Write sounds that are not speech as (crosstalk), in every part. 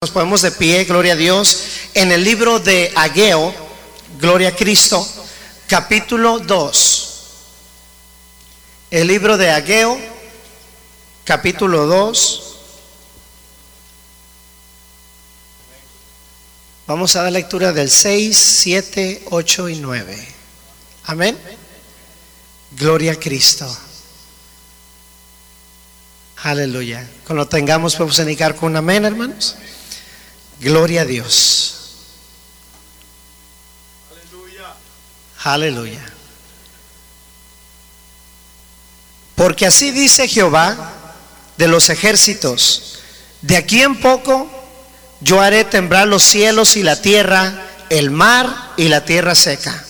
Nos ponemos de pie, gloria a Dios, en el libro de Ageo, gloria a Cristo, capítulo 2. El libro de Ageo, capítulo 2. Vamos a dar lectura del 6, 7, 8 y 9. Amén. Gloria a Cristo. Aleluya. Cuando tengamos, podemos indicar con un amén, hermanos. Gloria a Dios. Aleluya. Porque así dice Jehová de los ejércitos, de aquí en poco yo haré temblar los cielos y la tierra, el mar y la tierra seca.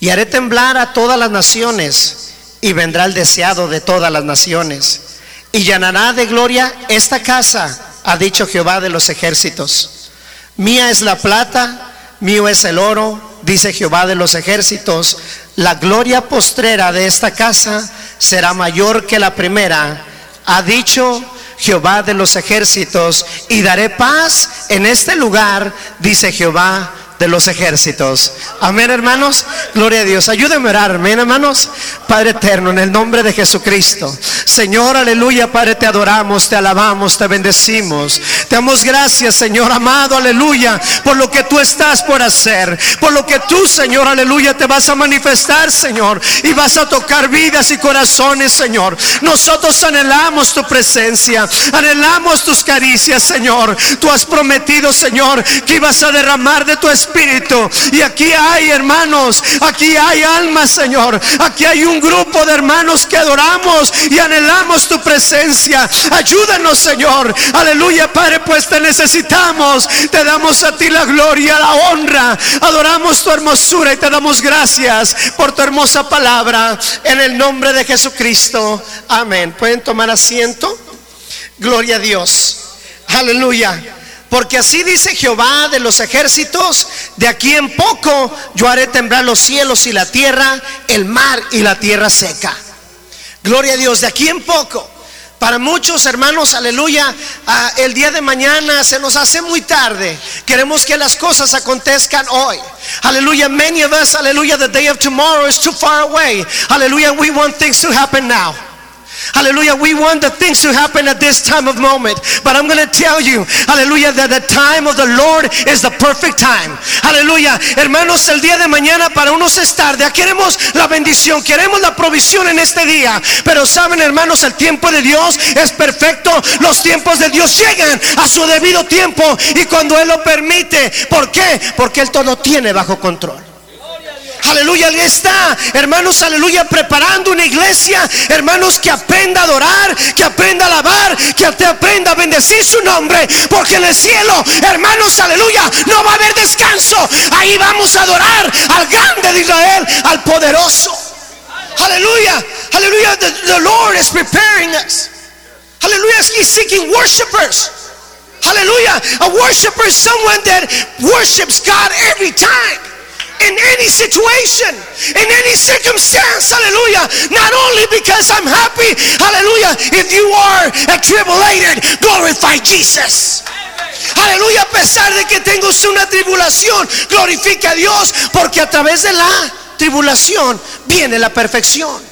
Y haré temblar a todas las naciones y vendrá el deseado de todas las naciones. Y llenará de gloria esta casa ha dicho Jehová de los ejércitos. Mía es la plata, mío es el oro, dice Jehová de los ejércitos. La gloria postrera de esta casa será mayor que la primera, ha dicho Jehová de los ejércitos, y daré paz en este lugar, dice Jehová de los ejércitos. Amén, hermanos. Gloria a Dios. Ayúdenme a orar, amén, hermanos. Padre eterno, en el nombre de Jesucristo. Señor, aleluya, Padre, te adoramos, te alabamos, te bendecimos. Te damos gracias, Señor amado, aleluya, por lo que tú estás por hacer, por lo que tú, Señor, aleluya, te vas a manifestar, Señor, y vas a tocar vidas y corazones, Señor. Nosotros anhelamos tu presencia, anhelamos tus caricias, Señor. Tú has prometido, Señor, que ibas a derramar de tu espíritu. Y aquí hay, hermanos, aquí hay almas, Señor. Aquí hay un grupo de hermanos que adoramos y anhelamos tu presencia. Ayúdanos, Señor. Aleluya, Padre, pues te necesitamos. Te damos a ti la gloria, la honra. Adoramos tu hermosura y te damos gracias por tu hermosa palabra. En el nombre de Jesucristo. Amén. ¿Pueden tomar asiento? Gloria a Dios. Aleluya. Porque así dice Jehová de los ejércitos, de aquí en poco yo haré temblar los cielos y la tierra, el mar y la tierra seca. Gloria a Dios, de aquí en poco. Para muchos hermanos, aleluya, ah, el día de mañana se nos hace muy tarde. Queremos que las cosas acontezcan hoy. Aleluya, many of us, aleluya, the day of tomorrow is too far away. Aleluya, we want things to happen now. Hallelujah. We want the things to happen at this time of moment. But I'm going to tell you, hallelujah, that the time of the Lord is the perfect time. Hallelujah. Hermanos, el día de mañana para unos es tarde. Queremos la bendición, queremos la provisión en este día. Pero saben, hermanos, el tiempo de Dios es perfecto. Los tiempos de Dios llegan a su debido tiempo y cuando Él lo permite. ¿Por qué? Porque Él todo tiene bajo control. Aleluya, está, hermanos, aleluya, preparando una iglesia, hermanos, que aprenda a adorar, que aprenda a alabar, que aprenda a bendecir su nombre, porque en el cielo, hermanos, aleluya, no va a haber descanso. Ahí vamos a adorar al grande de Israel, al poderoso. Aleluya, aleluya, the, the Lord is preparing us. Hallelujah, He's seeking worshipers. Hallelujah, a worshiper is someone that worships God every time in any situation, in any circumstance. Hallelujah. Not only because I'm happy, hallelujah. If you are tribulated, glorify Jesus. Aleluya, a pesar de que tengo una tribulación, glorifica a Dios, porque a través de la tribulación viene la perfección.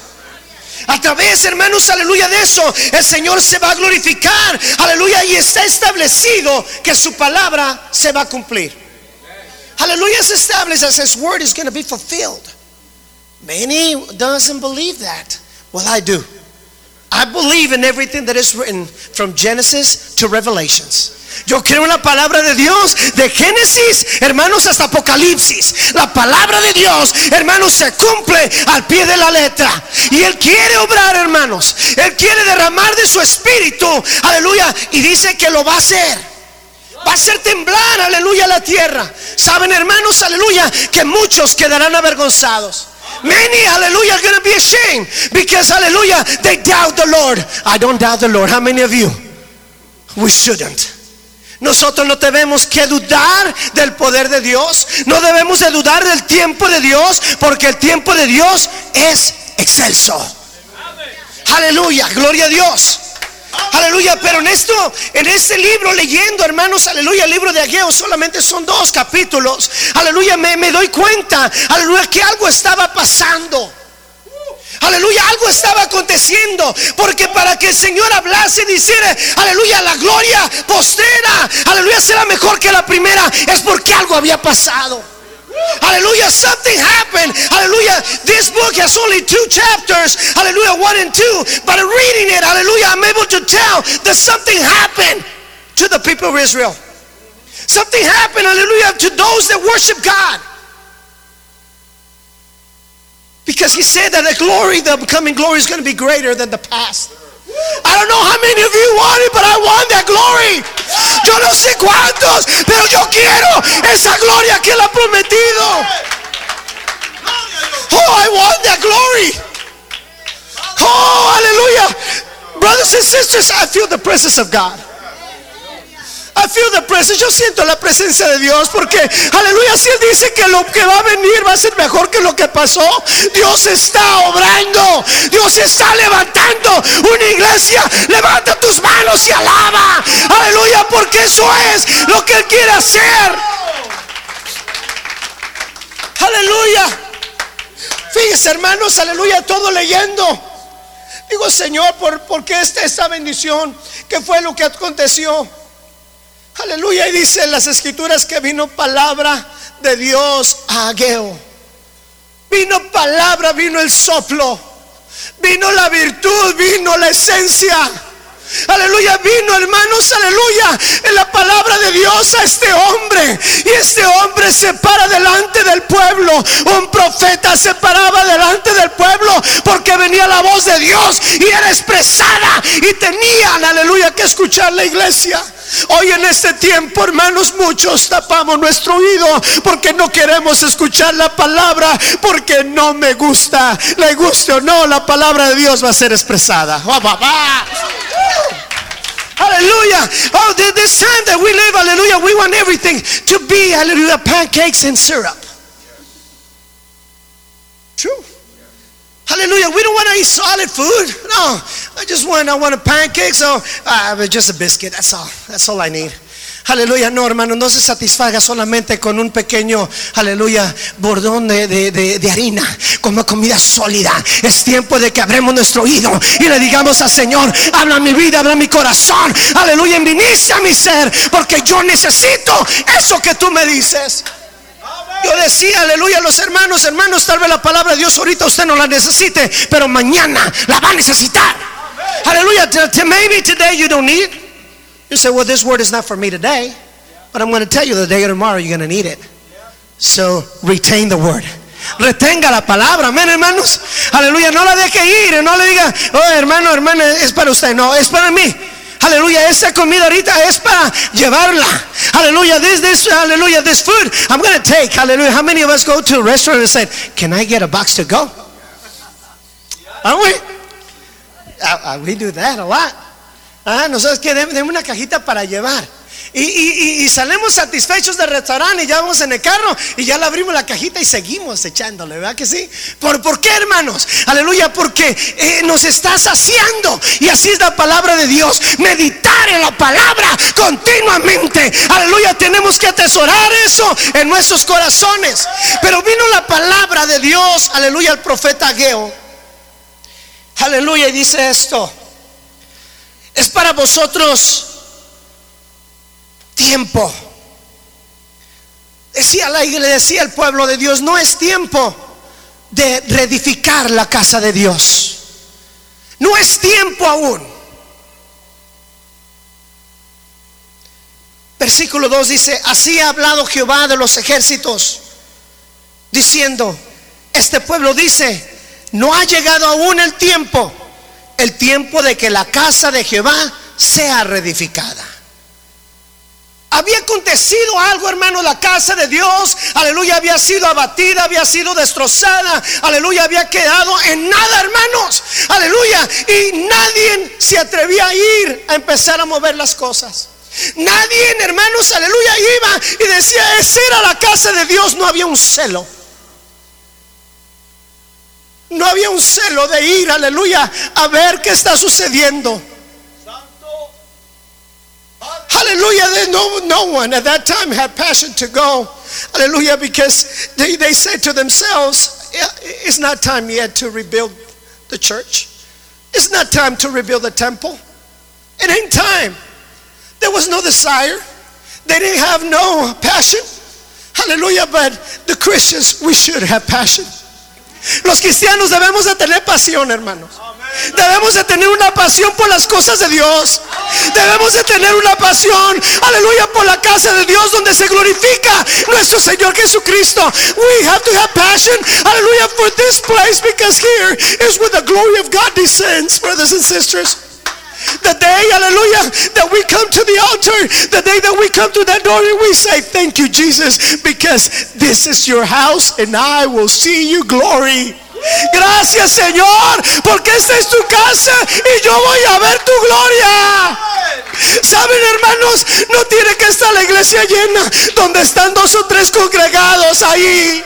A través, hermanos, aleluya, de eso el Señor se va a glorificar, aleluya, y está establecido que su palabra se va a cumplir. Hallelujah is established as His word is going to be fulfilled. Many doesn't believe that. Well, I do. I believe in everything that is written from Genesis to Revelations. Yo creo en la palabra de Dios de Génesis, hermanos, hasta Apocalipsis. La palabra de Dios, hermanos, se cumple al pie de la letra. Y Él quiere obrar, hermanos. Él quiere derramar de su espíritu, aleluya. Y dice que lo va a hacer va a hacer temblar, aleluya, la tierra. Saben, hermanos, aleluya, que muchos quedarán avergonzados. Many, hallelujah, are going be ashamed because, hallelujah, they doubt the Lord. I don't doubt the Lord. How many of you? We shouldn't. Nosotros no debemos que dudar del poder de Dios. No debemos de dudar del tiempo de Dios porque el tiempo de Dios es excelso. Aleluya, gloria a Dios. Aleluya, pero en esto, en este libro leyendo, hermanos, aleluya, el libro de Ageo solamente son dos capítulos. Aleluya, me, me doy cuenta, aleluya, que algo estaba pasando. Aleluya, algo estaba aconteciendo. Porque para que el Señor hablase y dijera, aleluya, la gloria postera, aleluya, será mejor que la primera, es porque algo había pasado. Hallelujah, something happened. Hallelujah, this book has only two chapters. Hallelujah, one and two. But reading it, hallelujah, I'm able to tell that something happened to the people of Israel. Something happened, hallelujah, to those that worship God. Because he said that the glory, the coming glory is going to be greater than the past. I don't know how many of you want it, but I want that glory. Yo no sé cuántos, pero yo quiero esa gloria que él ha prometido. Oh, I want that glory. Oh, hallelujah. Brothers and sisters, I feel the presence of God. I feel the presence. Yo siento la presencia de Dios porque, aleluya, si Él dice que lo que va a venir va a ser mejor que lo que pasó, Dios está obrando, Dios está levantando una iglesia. Levanta tus manos y alaba, aleluya, porque eso es lo que Él quiere hacer. Aleluya. Fíjense, hermanos, aleluya, todo leyendo. Digo, Señor, ¿por, ¿por qué esta, esta bendición? ¿Qué fue lo que aconteció? Aleluya. Y dice en las escrituras que vino palabra de Dios a Ageo. Vino palabra, vino el soplo. Vino la virtud, vino la esencia. Aleluya, vino hermanos, aleluya, en la palabra de Dios a este hombre. Y este hombre se para delante del pueblo. Un profeta se paraba delante del pueblo porque venía la voz de Dios y era expresada. Y tenían, aleluya, que escuchar la iglesia. Hoy en este tiempo, hermanos, muchos tapamos nuestro oído porque no queremos escuchar la palabra, porque no me gusta, le guste o no, la palabra de Dios va a ser expresada. Hallelujah. Oh, this time that we live, hallelujah, we want everything to be, hallelujah, pancakes and syrup. True. Hallelujah. We don't want to eat solid food. No, I just want, I want a pancake, so uh, just a biscuit. That's all. That's all I need. Aleluya, no hermano, no se satisfaga solamente con un pequeño, aleluya, bordón de, de, de, harina, como comida sólida. Es tiempo de que abremos nuestro oído y le digamos al Señor, habla mi vida, habla mi corazón, aleluya, inicia mi ser, porque yo necesito eso que tú me dices. Yo decía, aleluya, los hermanos, hermanos, tal vez la palabra de Dios ahorita usted no la necesite, pero mañana la va a necesitar. Aleluya, maybe today you don't need. You say, well, this word is not for me today, but I'm going to tell you the day or tomorrow you're going to need it. So retain the word. Retenga la palabra, amén, hermanos. Aleluya, no la deje ir, no le diga, oh, hermano, hermana, es para usted, no, es para mí. Aleluya, esa comida ahorita es para llevarla. Aleluya, this, this, hallelujah, this food I'm going to take. Hallelujah. How many of us go to a restaurant and say, can I get a box to go? Aren't we? Uh, uh, we do that a lot. Ah, nosotros que denme una cajita para llevar. Y, y, y, salimos satisfechos del restaurante y ya vamos en el carro y ya le abrimos la cajita y seguimos echándole, ¿verdad que sí? ¿Por, ¿por qué, hermanos? Aleluya, porque eh, nos está saciando y así es la palabra de Dios. Meditar en la palabra continuamente. Aleluya, tenemos que atesorar eso en nuestros corazones. Pero vino la palabra de Dios, aleluya, al profeta Ageo. Aleluya, y dice esto. Es para vosotros tiempo. Decía la iglesia, decía el pueblo de Dios, no es tiempo de reedificar la casa de Dios. No es tiempo aún. Versículo 2 dice, así ha hablado Jehová de los ejércitos, diciendo, este pueblo dice, no ha llegado aún el tiempo el tiempo de que la casa de Jehová sea reedificada. Había acontecido algo, hermano, la casa de Dios, aleluya, había sido abatida, había sido destrozada, aleluya, había quedado en nada, hermanos, aleluya, y nadie se atrevía a ir a empezar a mover las cosas. Nadie, hermanos, aleluya, iba y decía, esa era la casa de Dios, no había un celo. No había un celo de ir, aleluya, a ver qué está sucediendo. Hallelujah. Then no, no one at that time had passion to go. Hallelujah. Because they, they said to themselves, it's not time yet to rebuild the church. It's not time to rebuild the temple. It ain't time. There was no desire. They didn't have no passion. Hallelujah. But the Christians, we should have passion. Los cristianos debemos de tener pasión, hermanos. Debemos de tener una pasión por las cosas de Dios. Debemos de tener una pasión, aleluya, por la casa de Dios donde se glorifica nuestro Señor Jesucristo. We have to have passion, hallelujah, for this place because here is where the glory of God descends, brothers and sisters. The day, hallelujah, that we come to the altar, the day that we come to that door and we say, Thank you, Jesus, because this is your house and I will see you glory. Gracias, Señor, porque esta es tu casa y yo voy a ver tu gloria. Saben, hermanos, no tiene que estar la iglesia llena donde están dos o tres congregados ahí.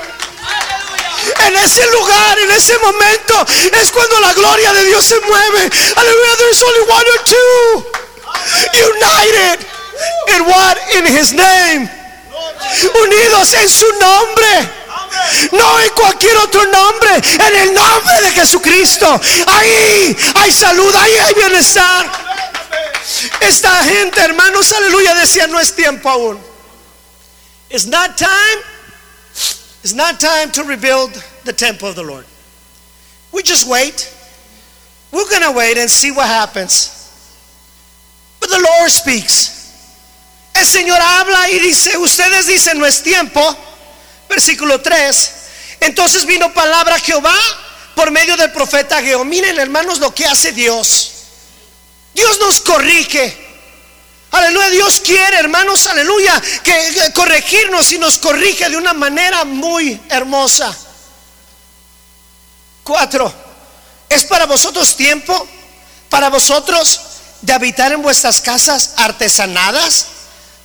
En ese lugar, en ese momento, es cuando la gloria de Dios se mueve. Aleluya, there's only one or two united in what? In His name. Unidos en su nombre. No en cualquier otro nombre, en el nombre de Jesucristo. Ahí hay salud, ahí hay bienestar. Esta gente, hermanos, aleluya, decía, no es tiempo aún. It's not time. It's not time to rebuild the temple of the Lord. We just wait. We're going to wait and see what happens. But the Lord speaks. El Señor habla y dice, ustedes dicen, no es tiempo. Versículo 3. Entonces vino palabra Jehová por medio del profeta Geo. Miren, hermanos, lo que hace Dios. Dios nos corrige. Aleluya, Dios quiere, hermanos, aleluya, que, corregirnos y nos corrige de una manera muy hermosa. Cuatro, es para vosotros tiempo, para vosotros de habitar en vuestras casas artesanadas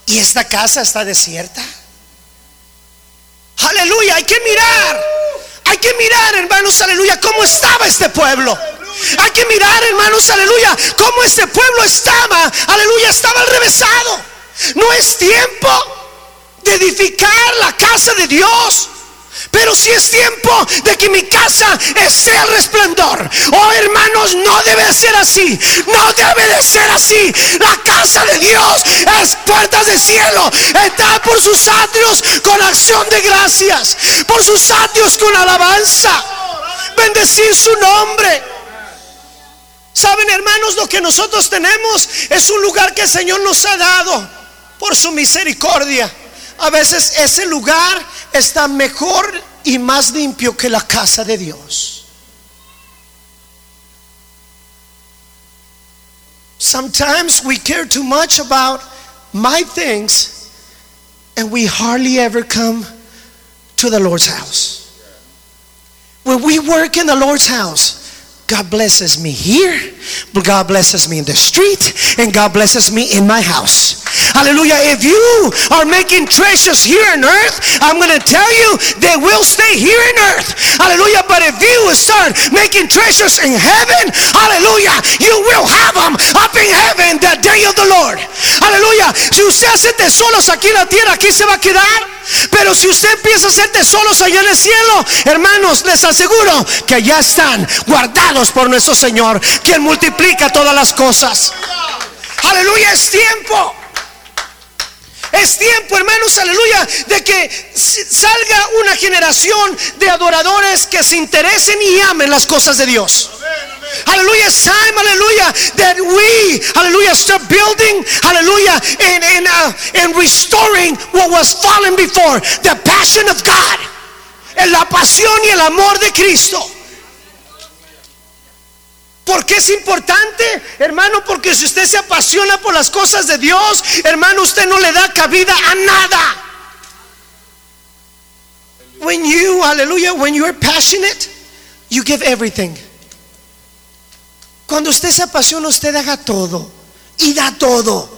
y esta casa está desierta. Aleluya, hay que mirar, hay que mirar, hermanos, aleluya, cómo estaba este pueblo. Hay que mirar, hermanos, aleluya, cómo este pueblo estaba, aleluya, estaba al revésado. No es tiempo de edificar la casa de Dios. Pero si es tiempo de que mi casa esté al resplandor. Oh hermanos, no debe ser así. No debe de ser así. La casa de Dios es puertas de cielo. Está por sus atrios con acción de gracias. Por sus atrios con alabanza. Bendecir su nombre. Saben hermanos, lo que nosotros tenemos es un lugar que el Señor nos ha dado por su misericordia. A veces ese lugar está mejor y más limpio que la casa de Dios. Sometimes we care too much about my things and we hardly ever come to the Lord's house. When we work in the Lord's house, God blesses me here, but God blesses me in the street, and God blesses me in my house. Hallelujah. If you are making treasures here on earth, I'm going to tell you they will stay here on earth. Hallelujah. But if you start making treasures in heaven, hallelujah, you will have them up in heaven the day of the Lord. Hallelujah. Si usted hace tesoros aquí en la tierra, aquí se va a quedar. Pero si usted empieza a hacer tesoros allá en el cielo, hermanos, les aseguro que allá están guardados por nuestro Señor, quien multiplica todas las cosas. Aleluya, es tiempo. Es tiempo, hermanos, aleluya, de que salga una generación de adoradores que se interesen y amen las cosas de Dios. Hallelujah. It's time, hallelujah, that we, hallelujah, start building, hallelujah, and, and, uh, and restoring what was fallen before. The passion of God. La pasión y el amor de Cristo. ¿Por qué es importante, hermano? Porque si usted se apasiona por las cosas de Dios, hermano, usted no le da cabida a nada. When you, hallelujah, when you are passionate, you give everything. Cuando usted se apasiona, usted haga todo y da todo.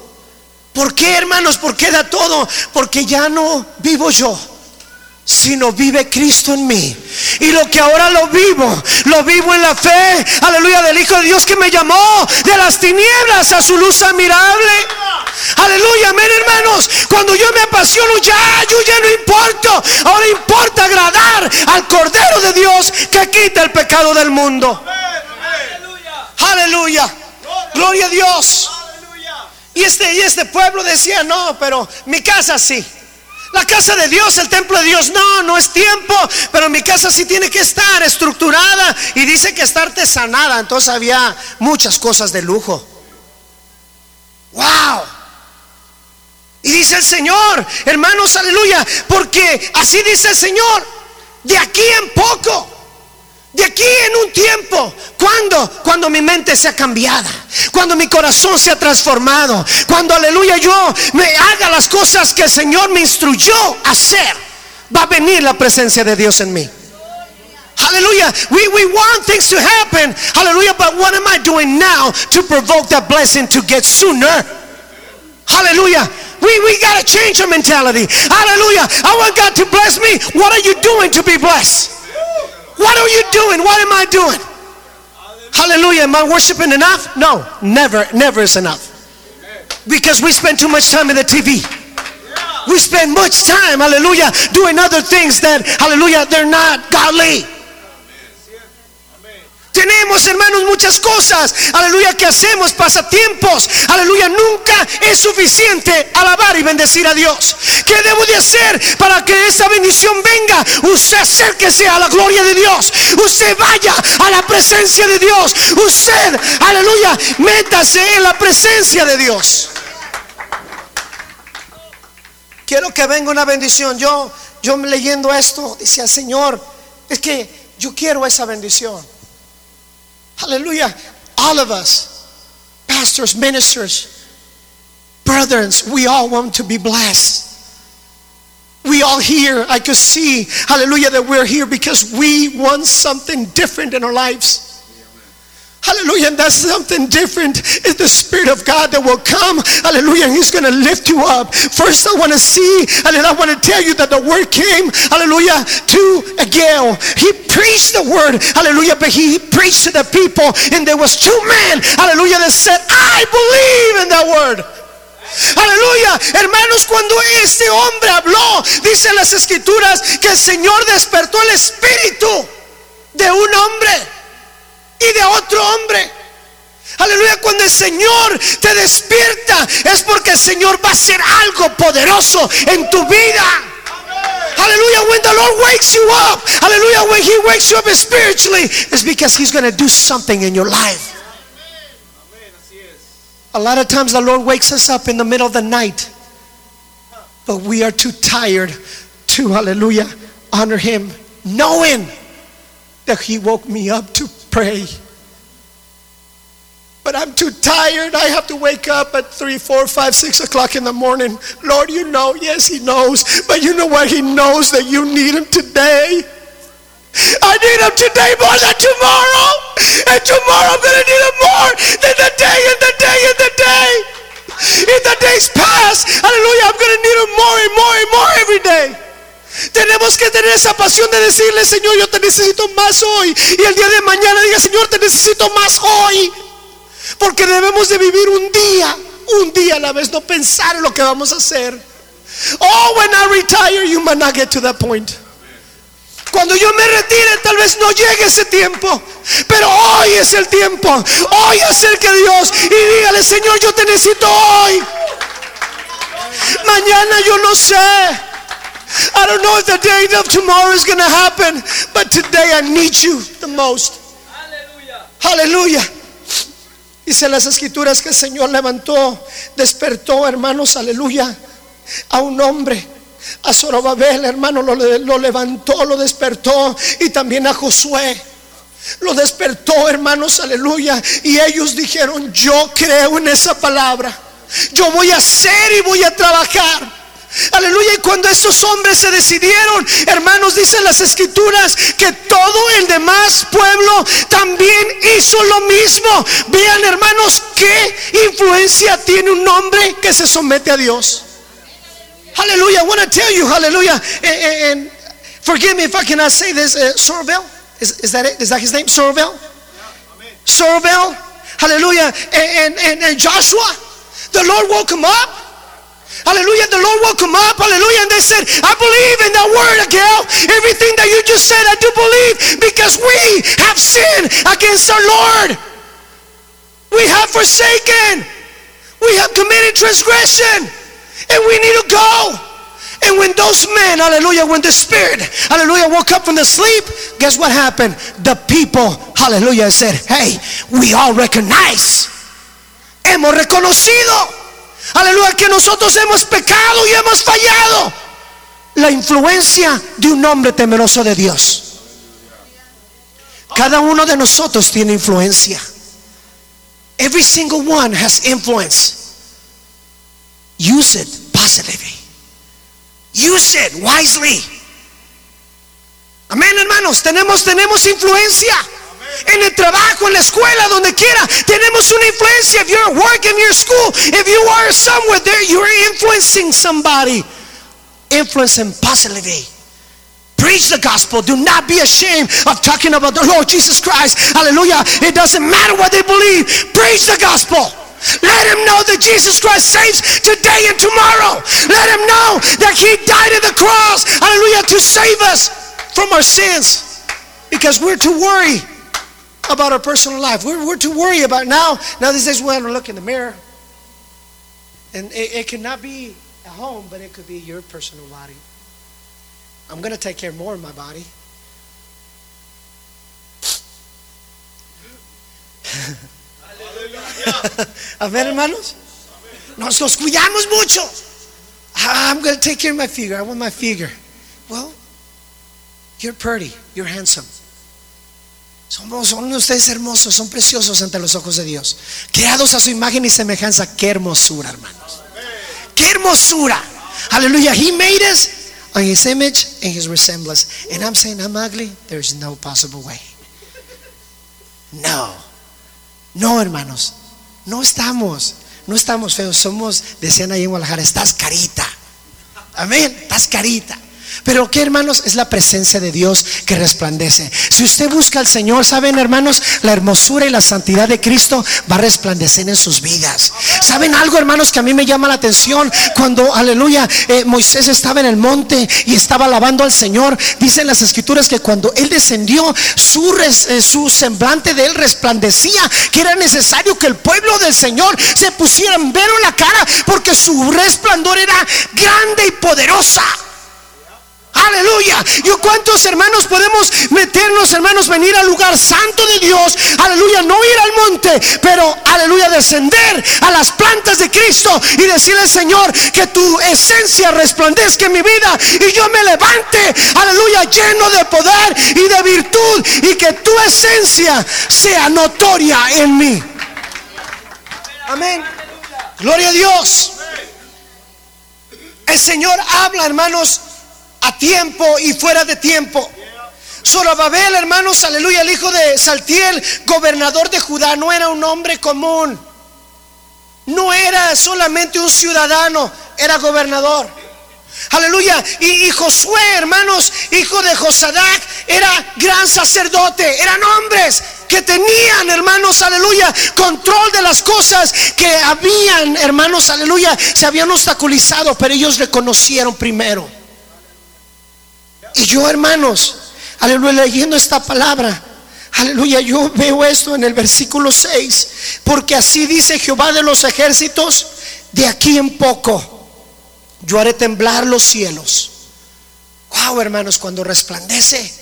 ¿Por qué, hermanos? ¿Por qué da todo? Porque ya no vivo yo sino vive Cristo en mí. Y lo que ahora lo vivo, lo vivo en la fe, aleluya, del Hijo de Dios que me llamó de las tinieblas a su luz admirable. Aleluya, amén hermanos. Cuando yo me apasiono ya, yo ya no importo. Ahora importa agradar al Cordero de Dios que quita el pecado del mundo. Aleluya. Gloria a Dios. Y este, y este pueblo decía, no, pero mi casa sí. La casa de Dios, el templo de Dios, no, no es tiempo, pero mi casa sí tiene que estar estructurada y dice que está artesanada. Entonces había muchas cosas de lujo. ¡Wow! Y dice el Señor, hermanos, aleluya, porque así dice el Señor, de aquí en poco de aquí en un tiempo, cuando Cuando mi mente sea cambiada, cuando mi corazón sea transformado, cuando aleluya yo me haga las cosas que el Señor me instruyó a hacer, va a venir la presencia de Dios en mí. Hallelujah. We, we want things to happen. Hallelujah. But what am I doing now to provoke that blessing to get sooner? Hallelujah. We, we got to change our mentality. Hallelujah. I want God to bless me. What are you doing to be blessed? What are you doing? What am I doing? Hallelujah. Am I worshiping enough? No, never, never is enough. Because we spend too much time in the TV. We spend much time, hallelujah, doing other things that, hallelujah, they're not godly. Tenemos, hermanos, muchas cosas, aleluya, que hacemos, pasatiempos, aleluya, nunca es suficiente alabar y bendecir a Dios. ¿Qué debo de hacer para que esa bendición venga? Usted acérquese a la gloria de Dios, usted vaya a la presencia de Dios, usted, aleluya, métase en la presencia de Dios. Quiero que venga una bendición. Yo, yo leyendo esto, decía, Señor, es que yo quiero esa bendición. Hallelujah. All of us, pastors, ministers, brothers, we all want to be blessed. We all here, I could see, hallelujah, that we're here because we want something different in our lives. Hallelujah. And that's something different. It's the Spirit of God that will come. Hallelujah. And He's going to lift you up. First, I want to see, and then I want to tell you that the word came, hallelujah, to Gail. He preached the word, hallelujah, but he preached to the people. And there was two men, hallelujah, that said, I believe in that word. Aleluya, hermanos, cuando este hombre habló, dice las escrituras que el Señor despertó el espíritu de un hombre y de otro hombre. Aleluya, cuando el Señor te despierta es porque el Señor va a hacer algo poderoso en tu vida. Hallelujah. When the Lord wakes you up, hallelujah, when He wakes you up spiritually, it's because He's going to do something in your life. A lot of times the Lord wakes us up in the middle of the night, but we are too tired to, hallelujah, honor Him, knowing that He woke me up to pray. But I'm too tired. I have to wake up at 3, 4, 5, 6 o'clock in the morning. Lord, you know. Yes, He knows. But you know what? He knows that you need Him today. I need Him today more than tomorrow. And tomorrow I'm going to need Him more than the day and the day and the day. In the days past, hallelujah, I'm going to need Him more and more and more every day. Tenemos que tener esa pasión de decirle, Señor, yo te necesito más hoy. Y el día de mañana diga, Señor, te necesito más hoy. Porque debemos de vivir un día, un día a la vez, no pensar en lo que vamos a hacer. Oh, when I retire, you might not get to that point. Cuando yo me retire, tal vez no llegue ese tiempo. Pero hoy es el tiempo. Hoy acerque a Dios y dígale, Señor, yo te necesito hoy. Mañana yo no sé. I don't know if the day of tomorrow is going to happen, but today I need you the most. Aleluya. Dice las escrituras que el Señor levantó, despertó, hermanos, aleluya, a un hombre. A Zorobabel, hermano, lo, lo levantó, lo despertó. Y también a Josué. Lo despertó, hermanos, aleluya. Y ellos dijeron, yo creo en esa palabra. Yo voy a hacer y voy a trabajar. Aleluya. Y cuando esos hombres se decidieron, hermanos, dicen las escrituras que todo el demás pueblo también hizo lo mismo. Vean, hermanos, qué influencia tiene un hombre que se somete a Dios. Aleluya. I want to tell you, hallelujah. And, forgive me if I cannot say this. Uh, is, that it? Is that his name? Sorvel? Sorvel. Hallelujah. And, Joshua. the Lord woke them up. Hallelujah. The Lord woke them up. Hallelujah. And they said, I believe in that word, Gail. Everything that you just said, I do believe because we have sinned against our Lord. We have forsaken. We have committed transgression. And we need to go. And when those men, hallelujah, when the spirit, hallelujah, woke up from the sleep, guess what happened? The people, hallelujah, said, hey, we all recognize. Hemos reconocido Aleluya, que nosotros hemos pecado y hemos fallado. La influencia de un hombre temeroso de Dios. Cada uno de nosotros tiene influencia. Every single one has influence. Use it positively. Use it wisely. Amén, hermanos. Tenemos, tenemos influencia en el trabajo, en la escuela, donde quiera. Tenemos una influencia. If you're at work, in your school, if you are somewhere there, you're influencing somebody. Influencing positively. Preach the gospel. Do not be ashamed of talking about the Lord Jesus Christ. Hallelujah. It doesn't matter what they believe. Preach the gospel. Let him know that Jesus Christ saves today and tomorrow. Let him know that he died on the cross. Hallelujah. To save us from our sins. Because we're too worried about our personal life. We're, we're too worried about now. Now these days we want to look in the mirror. And it, it cannot be at home, but it could be your personal body. I'm going to take care more of my body. (laughs) Amén, hermanos. Nos, nos cuidamos mucho. Ah, I'm going to take care of my figure. I want my figure. Well, you're pretty. You're handsome. Somos, son ustedes hermosos, son preciosos ante los ojos de Dios. Creados a su imagen y semejanza. Qué hermosura, hermanos. Qué hermosura. Aleluya. He made us on his image and his resemblance. And I'm saying I'm ugly. There's no possible way. No. No, hermanos. No estamos. No estamos feos. Somos, decían ahí en Guadalajara, estás carita. Amén. Estás carita. Pero qué hermanos es la presencia de Dios que resplandece. Si usted busca al Señor, saben hermanos, la hermosura y la santidad de Cristo va a resplandecer en sus vidas. ¿Saben algo hermanos que a mí me llama la atención? Cuando, aleluya, eh, Moisés estaba en el monte y estaba alabando al Señor. Dicen las escrituras que cuando él descendió, su, res- eh, su semblante de él resplandecía, que era necesario que el pueblo del Señor se pusiera en velo en la cara, porque su resplandor era grande y poderosa. Aleluya. ¿Y cuántos hermanos podemos meternos, hermanos, venir al lugar santo de Dios? Aleluya. No ir al monte, pero aleluya, descender a las plantas de Cristo y decirle, Señor, que tu esencia resplandezca en mi vida y yo me levante, aleluya, lleno de poder y de virtud y que tu esencia sea notoria en mí. Amén. Gloria a Dios. El Señor habla, hermanos, a tiempo y fuera de tiempo. Zorobabel, hermanos, aleluya, el hijo de Saltiel, gobernador de Judá, no era un hombre común. No era solamente un ciudadano, era gobernador. Aleluya. Y, y Josué, hermanos, hijo de Josadac, era gran sacerdote. Eran hombres que tenían, hermanos, aleluya, control de las cosas que habían, hermanos, aleluya, se habían obstaculizado, pero ellos reconocieron primero. Y yo, hermanos, aleluya, leyendo esta palabra, aleluya, yo veo esto en el versículo 6, porque así dice Jehová de los ejércitos, de aquí en poco yo haré temblar los cielos. Wow, hermanos, cuando resplandece,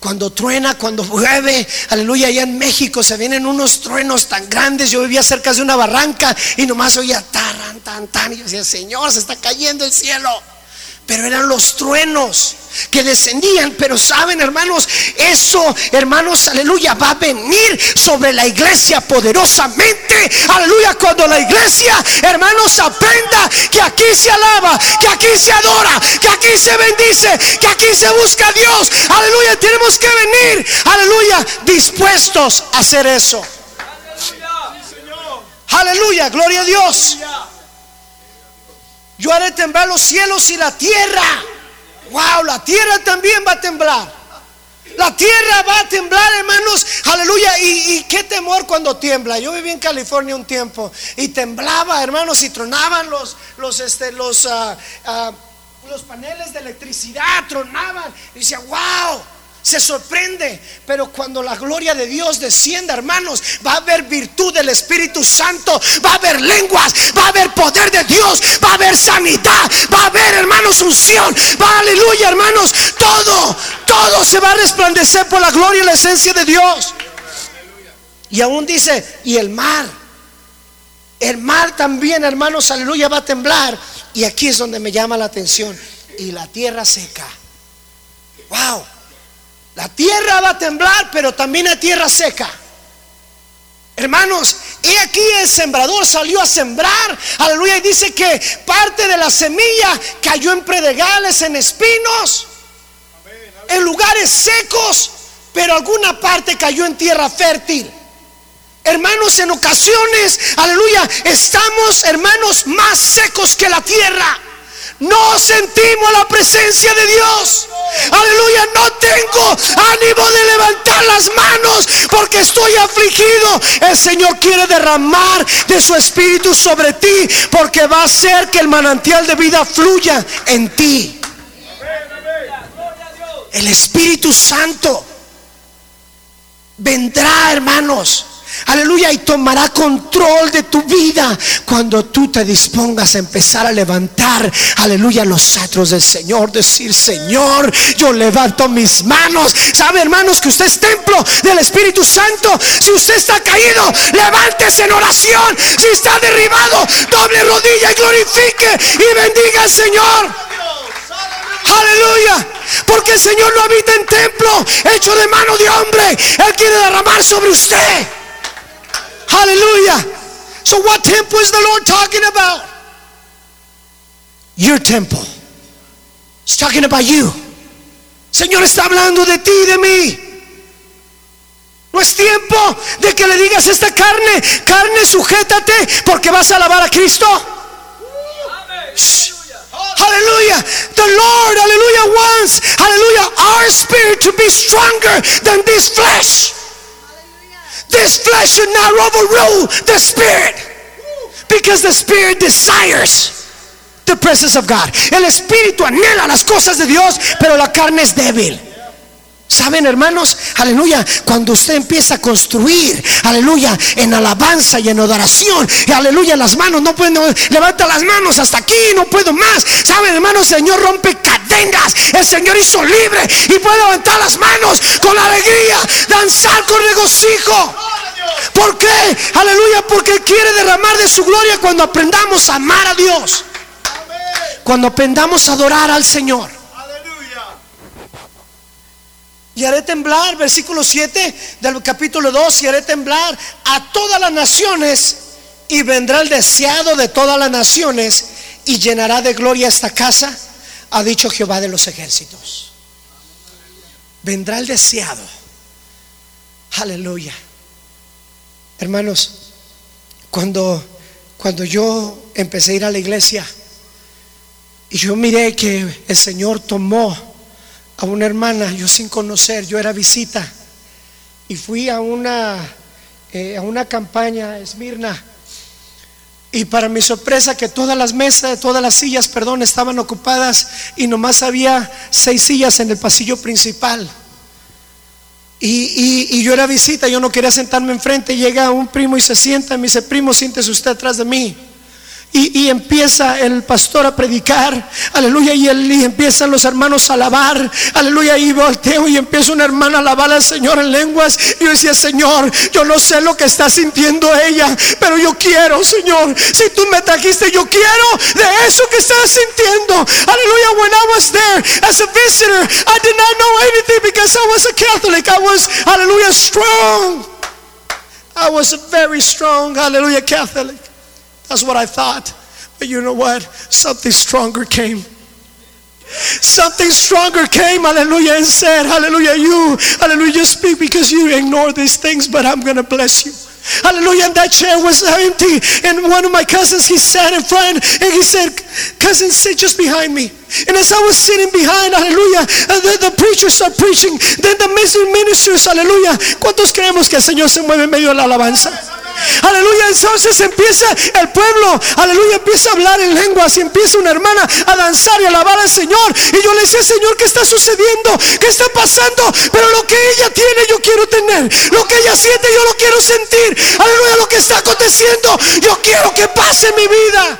cuando truena, cuando llueve, aleluya, allá en México se vienen unos truenos tan grandes. Yo vivía cerca de una barranca y nomás oía tan, tan, tan. Y decía, Señor, se está cayendo el cielo. Pero eran los truenos que descendían. Pero saben, hermanos, eso, hermanos, aleluya, va a venir sobre la iglesia poderosamente. Aleluya, cuando la iglesia, hermanos, aprenda que aquí se alaba, que aquí se adora, que aquí se bendice, que aquí se busca a Dios. Aleluya, tenemos que venir, aleluya, dispuestos a hacer eso. Aleluya, gloria a Dios. Yo haré temblar los cielos y la tierra. Wow, la tierra también va a temblar. La tierra va a temblar, hermanos. Aleluya. ¿Y, qué temor cuando tiembla? Yo viví en California un tiempo y temblaba, hermanos, y tronaban los, los, este, los, ah, ah, los paneles de electricidad, tronaban. Y decía, wow se sorprende, pero cuando la gloria de Dios descienda, hermanos, va a haber virtud del Espíritu Santo, va a haber lenguas, va a haber poder de Dios, va a haber sanidad, va a haber, hermanos, unción, va, aleluya, hermanos, todo, todo se va a resplandecer por la gloria y la esencia de Dios. Y aún dice, y el mar, el mar también, hermanos, aleluya, va a temblar. Y aquí es donde me llama la atención. Y la tierra seca. Wow. La tierra va a temblar, pero también la tierra seca. Hermanos, y aquí el sembrador salió a sembrar, aleluya, y dice que parte de la semilla cayó en predegales, en espinos, en lugares secos, pero alguna parte cayó en tierra fértil. Hermanos, en ocasiones, aleluya, estamos, hermanos, más secos que la tierra no sentimos la presencia de Dios. Aleluya, no tengo ánimo de levantar las manos porque estoy afligido. El Señor quiere derramar de su espíritu sobre ti porque va a hacer que el manantial de vida fluya en ti. El Espíritu Santo vendrá, hermanos Aleluya, y tomará control de tu vida cuando tú te dispongas a empezar a levantar, aleluya, los cetros del Señor. Decir, Señor, yo levanto mis manos. ¿Sabe, hermanos, que usted es templo del Espíritu Santo? Si usted está caído, levántese en oración. Si está derribado, doble rodilla y glorifique y bendiga al Señor. Aleluya. Porque el Señor no habita en templo hecho de mano de hombre. Él quiere derramar sobre usted. Hallelujah. So, what temple is the Lord talking about? Your temple. He's talking about you. Señor está hablando de ti y de mí. No es tiempo de que le digas a esta carne, carne, sujétate porque vas a alabar a Cristo. Hallelujah. The Lord, hallelujah, wants, hallelujah, our spirit to be stronger than this flesh. This flesh should not overrule the spirit. Because the spirit desires the presence of God. El espíritu anhela las cosas de Dios, pero la carne es débil. Saben, hermanos, aleluya, cuando usted empieza a construir, aleluya, en alabanza y en adoración, y aleluya, las manos no pueden, levanta las manos hasta aquí, no puedo más. Saben, hermanos, el Señor rompe cadenas, el Señor hizo libre y puede levantar las manos con alegría, danzar con regocijo. ¿Por qué? Aleluya, porque quiere derramar de su gloria cuando aprendamos a amar a Dios. Cuando aprendamos a adorar al Señor y haré temblar, versículo 7 del capítulo 2, y haré temblar a todas las naciones y vendrá el deseado de todas las naciones y llenará de gloria esta casa, ha dicho Jehová de los ejércitos. Vendrá el deseado. Aleluya. Hermanos, cuando, cuando yo empecé a ir a la iglesia y yo miré que el Señor tomó a una hermana, yo sin conocer, yo era visita, y fui a una, eh, a una campaña, Esmirna, y para mi sorpresa que todas las mesas, todas las sillas, perdón, estaban ocupadas y nomás había seis sillas en el pasillo principal. Y, y, yo era visita, yo no quería sentarme enfrente, llega un primo y se sienta, me dice, primo, siéntese usted atrás de mí. Y, empieza el pastor a predicar, aleluya, y, y, empiezan los hermanos a alabar, aleluya, y volteo y empieza una hermana a alabar al Señor en lenguas. Y yo decía, Señor, yo no sé lo que está sintiendo ella, pero yo quiero, Señor, si tú me trajiste, yo quiero de eso que está sintiendo. Aleluya, when I was there as a visitor, I did not know anything because I was a Catholic. I was, hallelujah, strong. I was a very strong, hallelujah, Catholic. That's what I thought. But you know what? Something stronger came. Something stronger came, hallelujah, and said, Hallelujah, you, hallelujah, You speak because you ignore these things, but I'm gonna bless you. Hallelujah. And that chair was empty. And one of my cousins, he sat in front and he said, Cousin, sit just behind me. And as I was sitting behind, hallelujah, uh, the, the preachers start preaching, then the ministers, hallelujah. ¿Cuántos creemos que el Señor se mueve en medio de la alabanza? Aleluya, entonces empieza el pueblo, aleluya, empieza a hablar en lenguas y empieza una hermana a danzar y alabar al Señor. Y yo le decía, Señor, ¿qué está sucediendo? ¿Qué está pasando? Pero lo que ella tiene, yo quiero tener. Lo que ella siente, yo lo quiero sentir. Aleluya, lo que está aconteciendo, yo quiero que pase mi vida.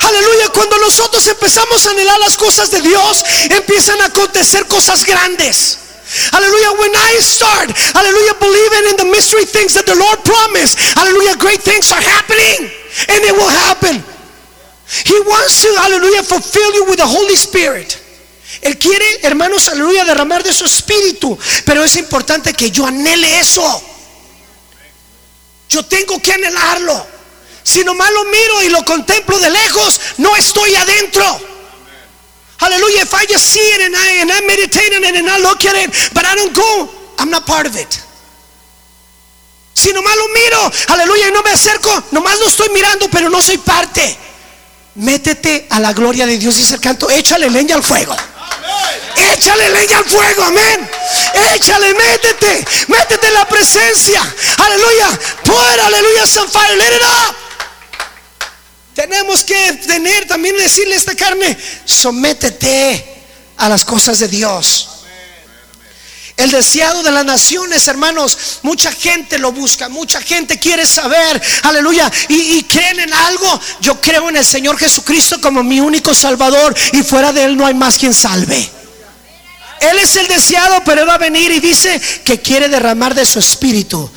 Aleluya, cuando nosotros empezamos a anhelar las cosas de Dios, empiezan a acontecer cosas grandes. Hallelujah. When I start, hallelujah, believing in the mystery things that the Lord promised, hallelujah, great things are happening and it will happen. He wants to, hallelujah, fulfill you with the Holy Spirit. Él quiere, hermanos, aleluya, derramar de su espíritu. Pero es importante que yo anhele eso. Yo tengo que anhelarlo. Si nomás lo miro y lo contemplo de lejos, no estoy adentro. Hallelujah. If I just see it and I and I meditate on it and I look at it, but I don't go, I'm not part of it. Si nomás lo miro, aleluya, y no me acerco, nomás lo estoy mirando, pero no soy parte. Métete a la gloria de Dios, dice el canto, échale leña al fuego. Échale leña al fuego, amén. Échale, métete, métete en la presencia. Aleluya. Put, aleluya, some fire, let it up. Tenemos que tener también decirle a esta carne, sométete a las cosas de Dios. El deseado de las naciones, hermanos, mucha gente lo busca, mucha gente quiere saber, aleluya, y, y, creen en algo. Yo creo en el Señor Jesucristo como mi único Salvador y fuera de Él no hay más quien salve. Él es el deseado, pero Él va a venir y dice que quiere derramar de su espíritu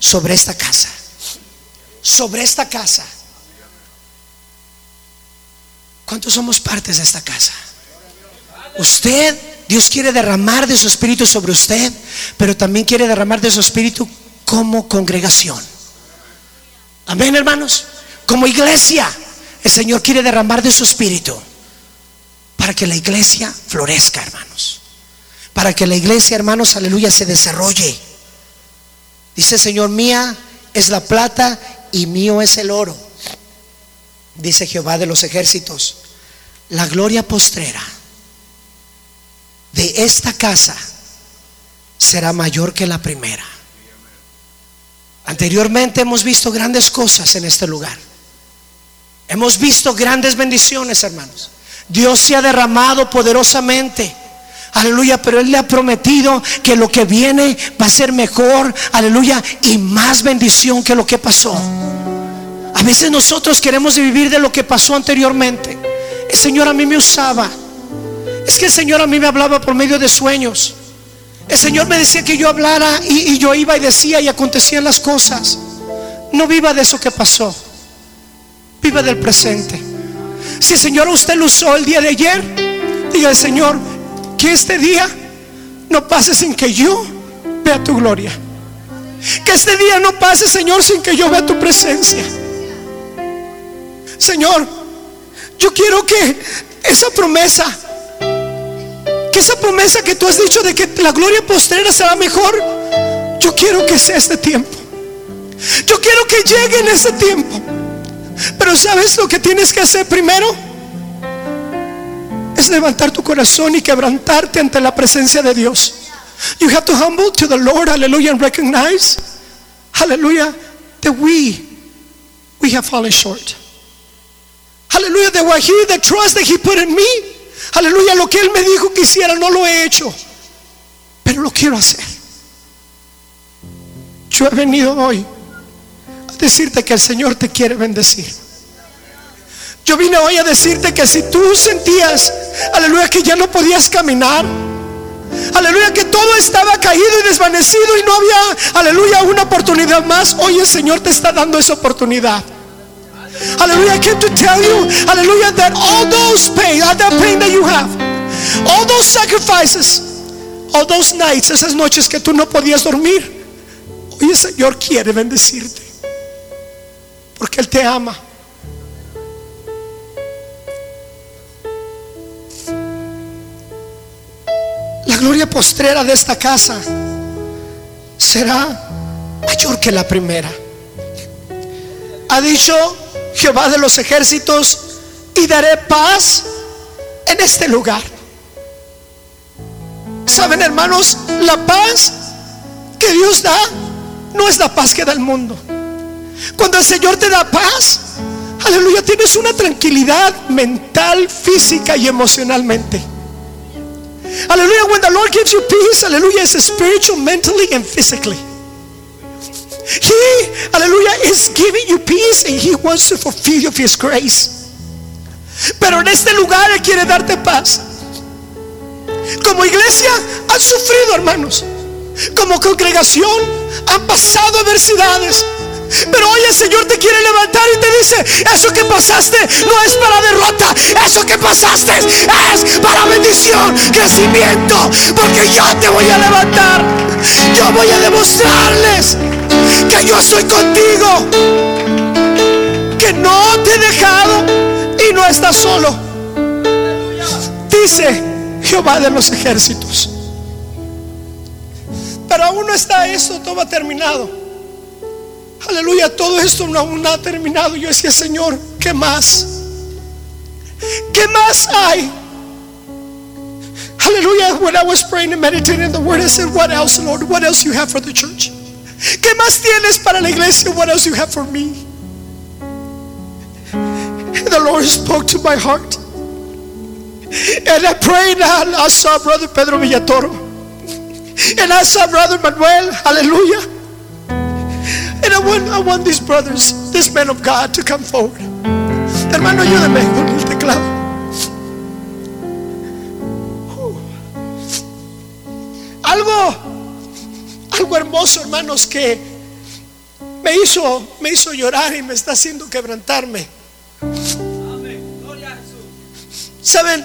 sobre esta casa, sobre esta casa. ¿Cuántos somos partes de esta casa? Usted, Dios quiere derramar de su espíritu sobre usted, pero también quiere derramar de su espíritu como congregación. Amén, hermanos. Como iglesia, el Señor quiere derramar de su espíritu para que la iglesia florezca, hermanos. Para que la iglesia, hermanos, aleluya, se desarrolle. Dice Señor, mía es la plata y mío es el oro dice Jehová de los ejércitos, la gloria postrera de esta casa será mayor que la primera. Anteriormente hemos visto grandes cosas en este lugar. Hemos visto grandes bendiciones, hermanos. Dios se ha derramado poderosamente. Aleluya, pero Él le ha prometido que lo que viene va a ser mejor. Aleluya, y más bendición que lo que pasó. Veces nosotros queremos vivir de lo que pasó anteriormente. El Señor a mí me usaba. Es que el Señor a mí me hablaba por medio de sueños. El Señor me decía que yo hablara y, yo iba y decía y acontecían las cosas. No viva de eso que pasó. Viva del presente. Si el Señor usted lo usó el día de ayer, diga al Señor que este día no pase sin que yo vea tu gloria. Que este día no pase, Señor, sin que yo vea tu presencia. Señor, yo quiero que esa promesa, que esa promesa que tú has dicho de que la gloria postrera será mejor, yo quiero que sea este tiempo. Yo quiero que llegue en ese tiempo. Pero ¿sabes lo que tienes que hacer primero? Es levantar tu corazón y quebrantarte ante la presencia de Dios. You have to humble to the Lord, hallelujah, and recognize, hallelujah, that we, we have fallen short. Aleluya, de what he, the trust that he put in me. Aleluya, lo que él me dijo que hiciera no lo he hecho, pero lo quiero hacer. Yo he venido hoy a decirte que el Señor te quiere bendecir. Yo vine hoy a decirte que si tú sentías, aleluya, que ya no podías caminar, aleluya, que todo estaba caído y desvanecido y no había, aleluya, una oportunidad más, hoy el Señor te está dando esa oportunidad. Hallelujah. I came to tell you, hallelujah, that all those pain, all that pain that you have, all those sacrifices, all those nights, esas noches que tú no podías dormir, hoy el Señor quiere bendecirte. Porque Él te ama. La gloria postrera de esta casa será mayor que la primera. Ha dicho Jehová de los ejércitos, y daré paz en este lugar. Saben, hermanos, la paz que Dios da no es la paz que da el mundo. Cuando el Señor te da paz, aleluya, tienes una tranquilidad mental, física y emocionalmente. Aleluya, when the Lord gives you peace, aleluya, es spiritual, mentally and physically. He, aleluya, is giving you peace and He wants to fulfill you of His grace. Pero en este lugar Él quiere darte paz. Como iglesia han sufrido, hermanos. Como congregación han pasado adversidades. Pero hoy el Señor te quiere levantar y te dice, eso que pasaste no es para derrota, eso que pasaste es para bendición, crecimiento, porque yo te voy a levantar, yo voy a demostrarles que yo soy contigo, que no te he dejado y no estás solo. Dice Jehová de los ejércitos. Pero aún no está eso, todo ha terminado. Aleluya, todo esto no, aún ha terminado. Yo decía, Señor, ¿qué más? ¿Qué más hay? Hallelujah. When I was praying and meditating the word, I said, What else, Lord? What else you have for the church? ¿Qué más tienes para la iglesia? What else you have for me? The Lord spoke to my heart. And I prayed and I saw Brother Pedro Villatoro. And I saw Brother Manuel. Hallelujah. And I want, I want these brothers, this men of God, to come forward. Hermano, ayúdame con el teclado. Algo, algo hermoso, hermanos, que me hizo, me hizo llorar y me está haciendo quebrantarme. Saben,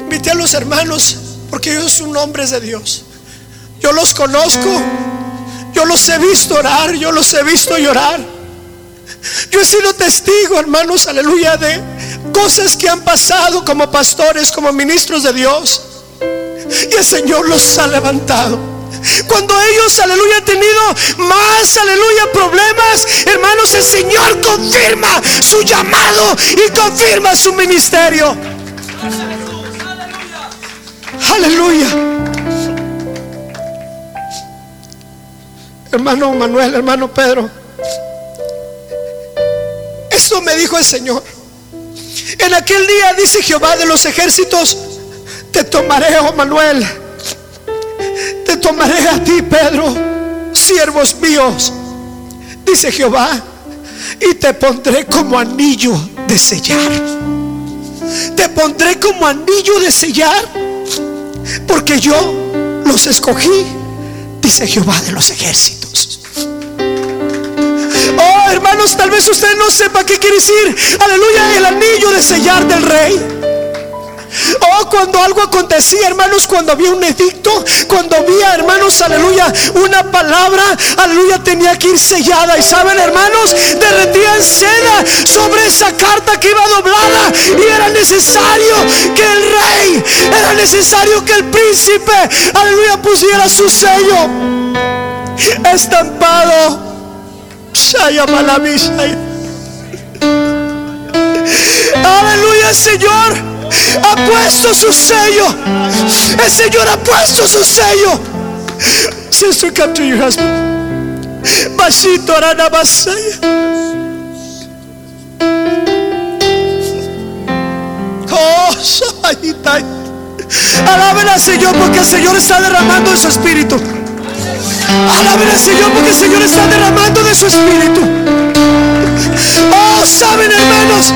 invité a los hermanos porque ellos son hombres de Dios. Yo los conozco, yo los he visto orar, yo los he visto llorar. Yo he sido testigo, hermanos, aleluya, de cosas que han pasado como pastores, como ministros de Dios. Y el Señor los ha levantado. Cuando ellos, aleluya, han tenido más, aleluya, problemas, hermanos, el Señor confirma su llamado y confirma su ministerio. Aleluya. Hermano Manuel, hermano Pedro. Esto me dijo el Señor. En aquel día dice Jehová de los ejércitos, te tomaré, oh Manuel, te tomaré a ti, Pedro, siervos míos, dice Jehová, y te pondré como anillo de sellar. Te pondré como anillo de sellar, porque yo los escogí, dice Jehová de los ejércitos. Oh, hermanos, tal vez usted no sepa qué quiere decir, aleluya, el anillo de sellar del rey. Oh, cuando algo acontecía, hermanos, cuando había un edicto, cuando había, hermanos, aleluya, una palabra, aleluya, tenía que ir sellada. Y saben, hermanos, derretían seda sobre esa carta que iba doblada. Y era necesario que el rey, era necesario que el príncipe, aleluya, pusiera su sello estampado. Shaya. Aleluya, Señor ha puesto su sello. El Señor ha puesto su sello. Sister, come to your husband. Bashito Arana Basaya. Oh, Shaitai. Alaben al Señor porque el Señor está derramando de su espíritu. Alaben al Señor porque el Señor está derramando de su espíritu. Oh, saben hermanos,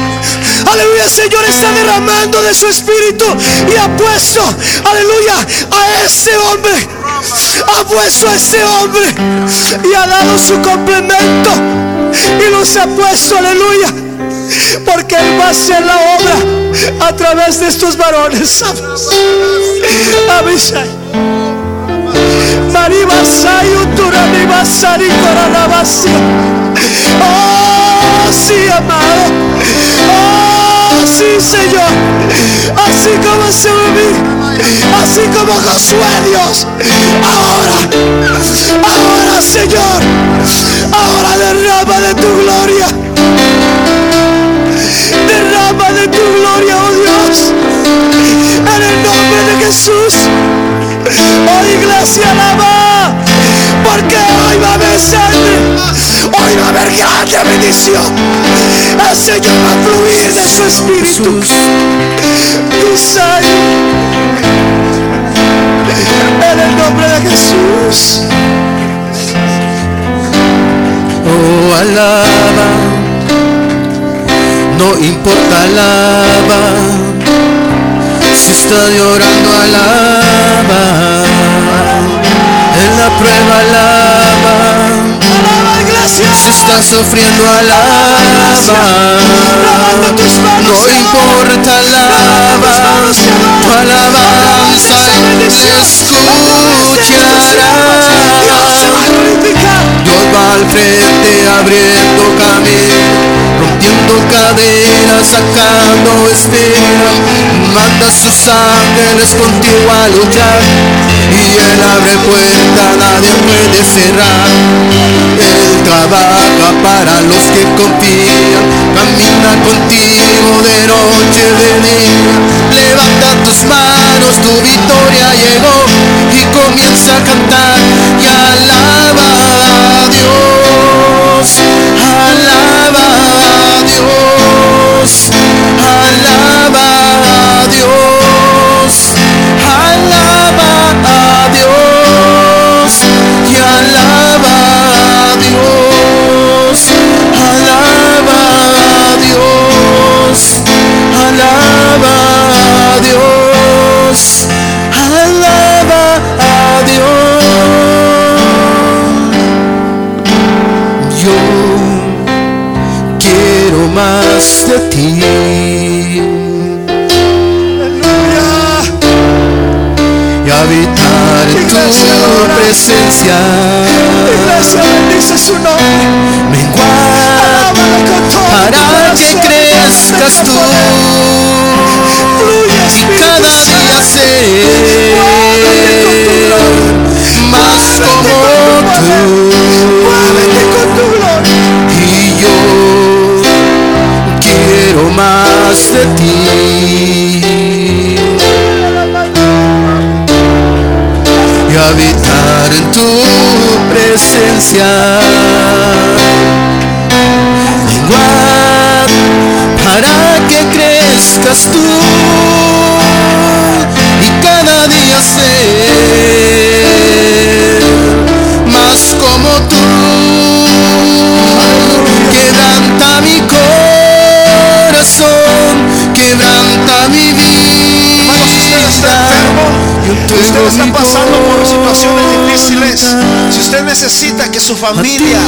aleluya, el Señor está derramando de su espíritu y ha puesto, aleluya, a ese hombre, ha puesto a ese hombre y ha dado su complemento y los ha puesto, aleluya, porque Él va a hacer la obra a través de estos varones. Abishai. Maribasai, Uturabibasari, Koranabasi. Oh, sí, amado. Oh, sí, Señor. Así como se así como Josué, Dios. Ahora, ahora, Señor. Ahora derrama de tu gloria. Grande bendición. El Señor va a fluir de su espíritu. Dice en el nombre de Jesús. Oh, alaba, no importa, alaba. Si está llorando, alaba. En la prueba, alaba. Si está sufriendo, alaba. No importa, alaba. Tu alabanza le escuchará. Dios va al frente abriendo camino, rompiendo cadenas, sacando espera. Manda sus ángeles contigo a luchar y él abre puerta, nadie puede cerrar. Él trabaja para los que confían, camina contigo de noche, de día. Levanta tus manos, tu victoria llegó y comienza a cantar y alaba a Dios, alaba si usted está pasando por situaciones difíciles, si usted necesita que su familia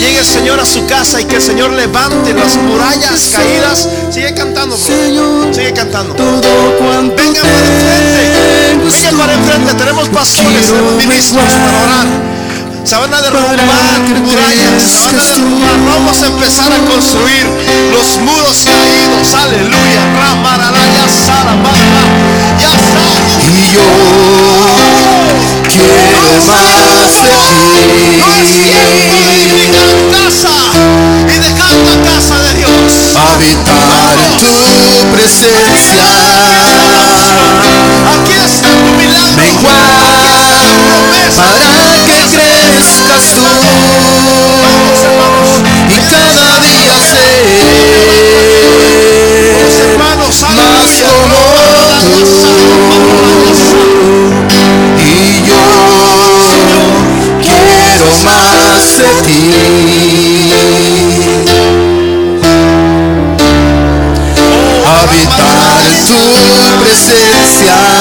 llegue el Señor a su casa y que el Señor levante las murallas caídas, sigue cantando, bro. Sigue cantando. Venga para enfrente. Venga para enfrente. Tenemos pastores, tenemos ministros para orar. Se van a derrumbar murallas, se van a derrumbar. Vamos a empezar a construir los muros caídos. Aleluya. Ramaralaya, sarabanda. Y yo quiero más de tiempo ti. edificar casa y dejar la casa de Dios. Habitar en tu presencia. Aquí está tu milagro. Promesa. para que crezcas tú y cada día hermanos, más como Y yo quiero más de ti. Habitar tu presencia.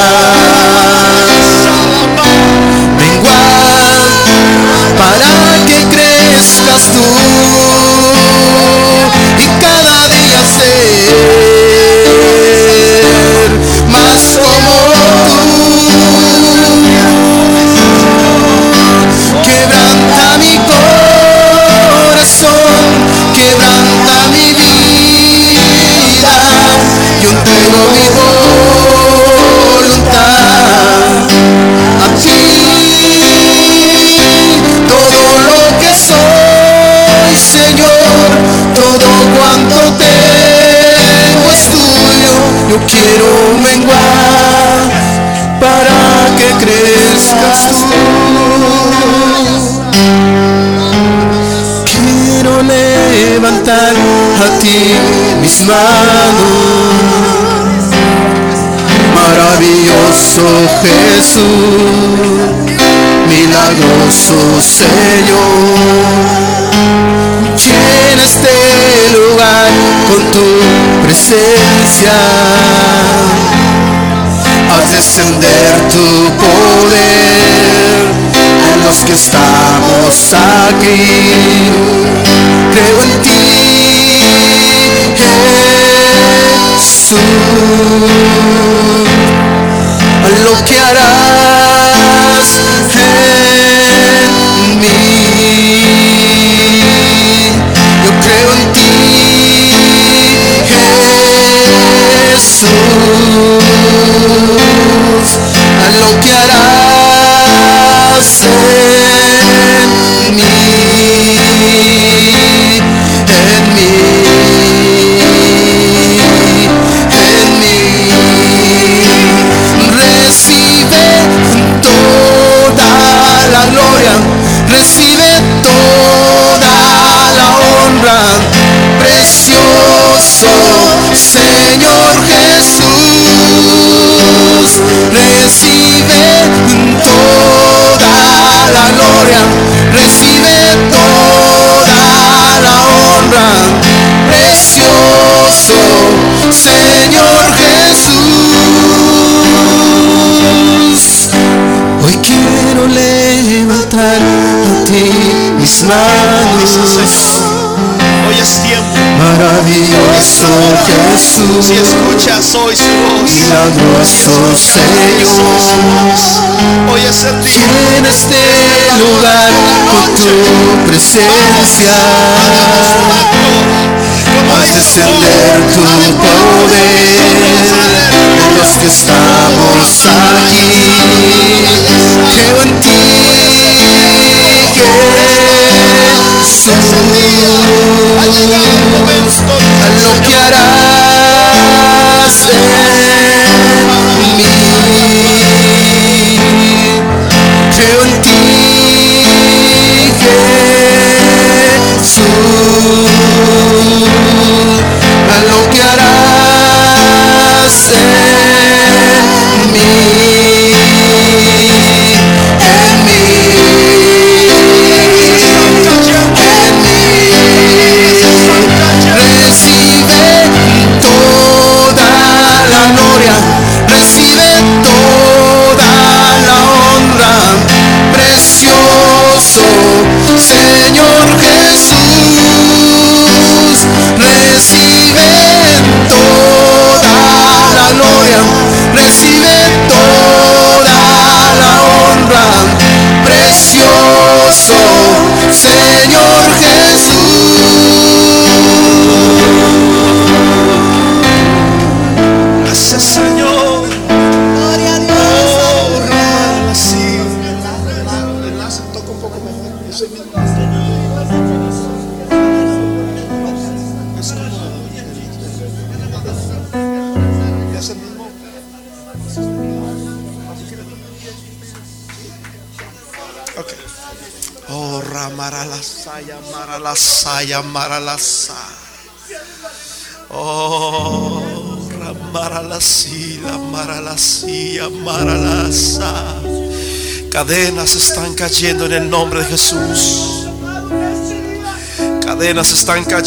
Jesús, milagroso Señor. Llena este lugar con tu presencia. Haz descender tu poder en los que estamos aquí. Creo en ti, Jesús. Lo que harás en mí. Yo creo en ti, Jesús. A lo que harás en manos. Hoy es tiempo. Maravilloso Jesús, Si escuchas hoy su voz, milagroso Señor. hoy es el día. Llena este lugar con tu presencia. Haz descender tu poder en los que estamos aquí. Creo en ti, Jesús. A lo que harás Cadenas están cayendo en el nombre de Jesús. Cadenas están cayendo.